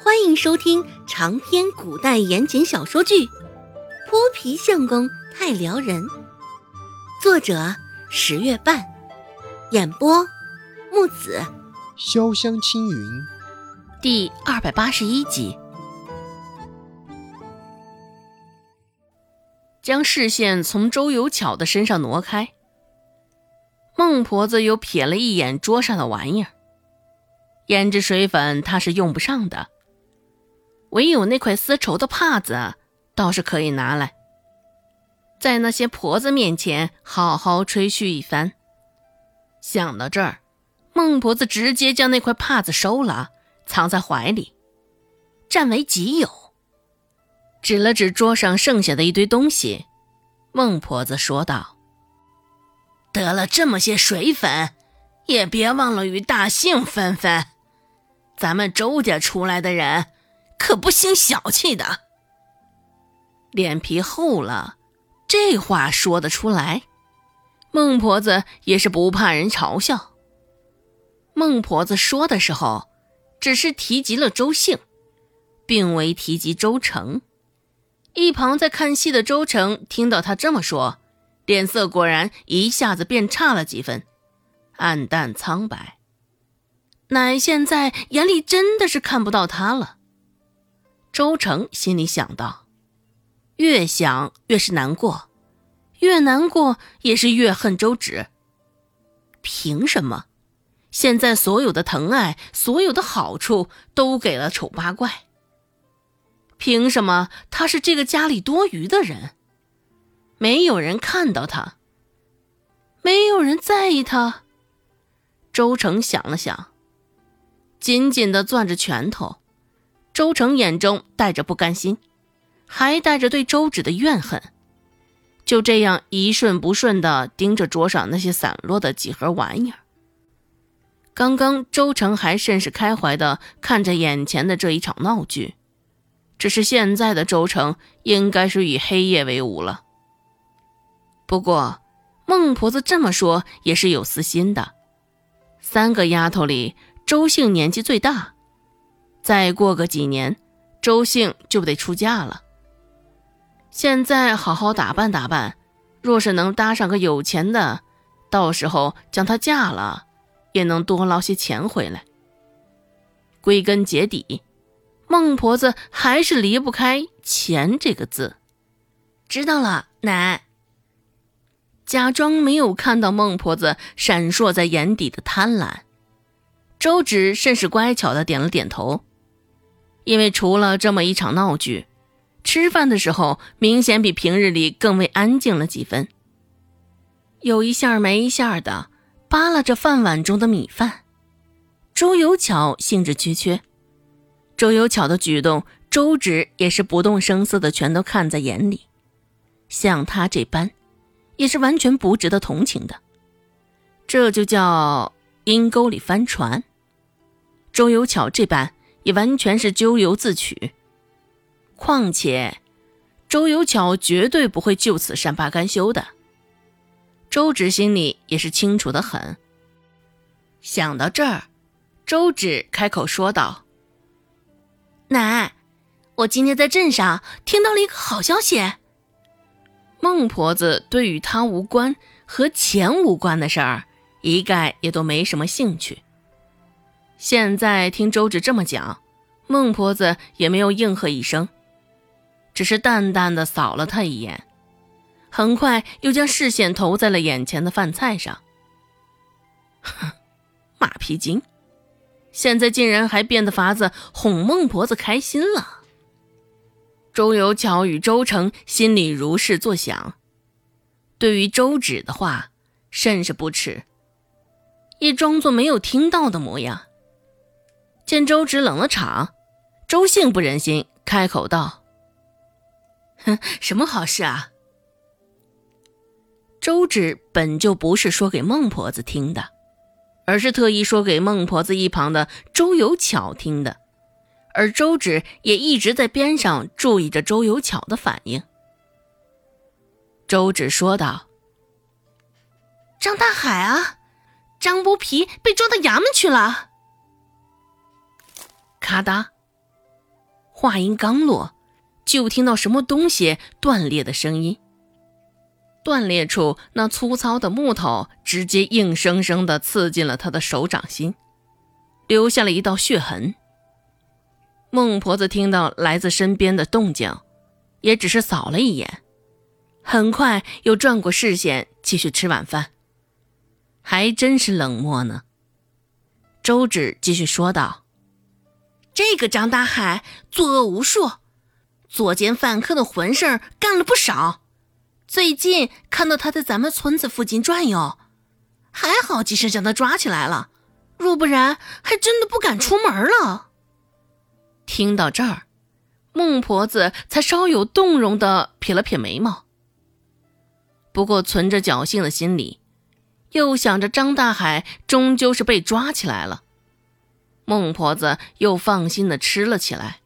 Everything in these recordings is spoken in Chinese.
欢迎收听长篇古代言情小说剧《泼皮相公太撩人》，作者十月半，演播木子潇湘青云，第二百八十一集。将视线从周有巧的身上挪开，孟婆子又瞥了一眼桌上的玩意儿，胭脂水粉她是用不上的。唯有那块丝绸的帕子，倒是可以拿来，在那些婆子面前好好吹嘘一番。想到这儿，孟婆子直接将那块帕子收了，藏在怀里，占为己有。指了指桌上剩下的一堆东西，孟婆子说道：“得了这么些水粉，也别忘了与大姓分分。咱们周家出来的人。”可不兴小气的，脸皮厚了，这话说得出来。孟婆子也是不怕人嘲笑。孟婆子说的时候，只是提及了周姓，并未提及周成。一旁在看戏的周成听到他这么说，脸色果然一下子变差了几分，暗淡苍白。乃现在眼里真的是看不到他了。周成心里想到，越想越是难过，越难过也是越恨周芷。凭什么？现在所有的疼爱，所有的好处都给了丑八怪。凭什么他是这个家里多余的人？没有人看到他，没有人在意他。周成想了想，紧紧的攥着拳头。周成眼中带着不甘心，还带着对周芷的怨恨，就这样一瞬不瞬地盯着桌上那些散落的几盒玩意儿。刚刚周成还甚是开怀地看着眼前的这一场闹剧，只是现在的周成应该是与黑夜为伍了。不过孟婆子这么说也是有私心的，三个丫头里，周姓年纪最大。再过个几年，周姓就得出嫁了。现在好好打扮打扮，若是能搭上个有钱的，到时候将她嫁了，也能多捞些钱回来。归根结底，孟婆子还是离不开钱这个字。知道了，奶。假装没有看到孟婆子闪烁在眼底的贪婪，周芷甚是乖巧的点了点头。因为除了这么一场闹剧，吃饭的时候明显比平日里更为安静了几分。有一下没一下的扒拉着饭碗中的米饭，周有巧兴致缺缺。周有巧的举动，周芷也是不动声色的全都看在眼里。像他这般，也是完全不值得同情的。这就叫阴沟里翻船。周有巧这般。也完全是咎由自取。况且，周有巧绝对不会就此善罢甘休的。周芷心里也是清楚的很。想到这儿，周芷开口说道：“奶，我今天在镇上听到了一个好消息。孟婆子对与她无关和钱无关的事儿，一概也都没什么兴趣。”现在听周芷这么讲，孟婆子也没有应和一声，只是淡淡的扫了他一眼，很快又将视线投在了眼前的饭菜上。哼，马屁精，现在竟然还变得法子哄孟婆子开心了。周有巧与周成心里如是作想，对于周芷的话甚是不耻，也装作没有听到的模样。见周芷冷了场，周兴不忍心，开口道：“哼，什么好事啊？”周芷本就不是说给孟婆子听的，而是特意说给孟婆子一旁的周有巧听的，而周芷也一直在边上注意着周有巧的反应。周芷说道：“张大海啊，张不皮被抓到衙门去了。”咔嗒，话音刚落，就听到什么东西断裂的声音。断裂处那粗糙的木头直接硬生生地刺进了他的手掌心，留下了一道血痕。孟婆子听到来自身边的动静，也只是扫了一眼，很快又转过视线继续吃晚饭。还真是冷漠呢。周芷继续说道：“这个张大海作恶无数，作奸犯科的混事干了不少。”最近看到他在咱们村子附近转悠，还好及时将他抓起来了，若不然还真的不敢出门了。听到这儿，孟婆子才稍有动容的撇了撇眉毛。不过存着侥幸的心理，又想着张大海终究是被抓起来了，孟婆子又放心的吃了起来。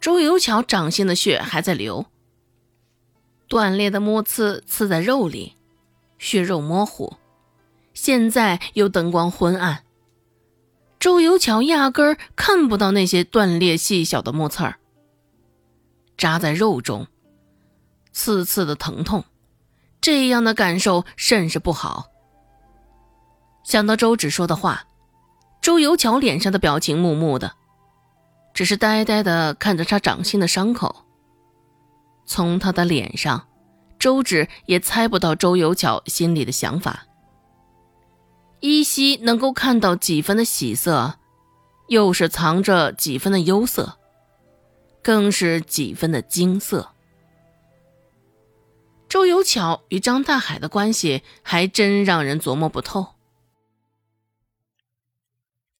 周有巧掌心的血还在流。断裂的木刺刺在肉里，血肉模糊。现在又灯光昏暗，周有巧压根儿看不到那些断裂细小的木刺儿，扎在肉中，刺刺的疼痛，这样的感受甚是不好。想到周芷说的话，周有巧脸上的表情木木的，只是呆呆的看着他掌心的伤口。从他的脸上，周芷也猜不到周有巧心里的想法。依稀能够看到几分的喜色，又是藏着几分的忧色，更是几分的惊色。周有巧与张大海的关系还真让人琢磨不透。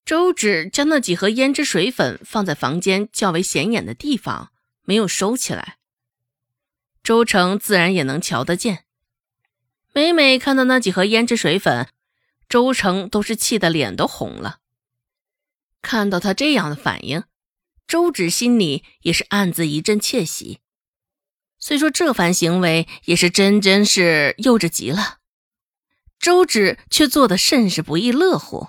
周芷将那几盒胭脂水粉放在房间较为显眼的地方，没有收起来。周成自然也能瞧得见，每每看到那几盒胭脂水粉，周成都是气得脸都红了。看到他这样的反应，周芷心里也是暗自一阵窃喜。虽说这番行为也是真真是幼稚极了，周芷却做得甚是不亦乐乎。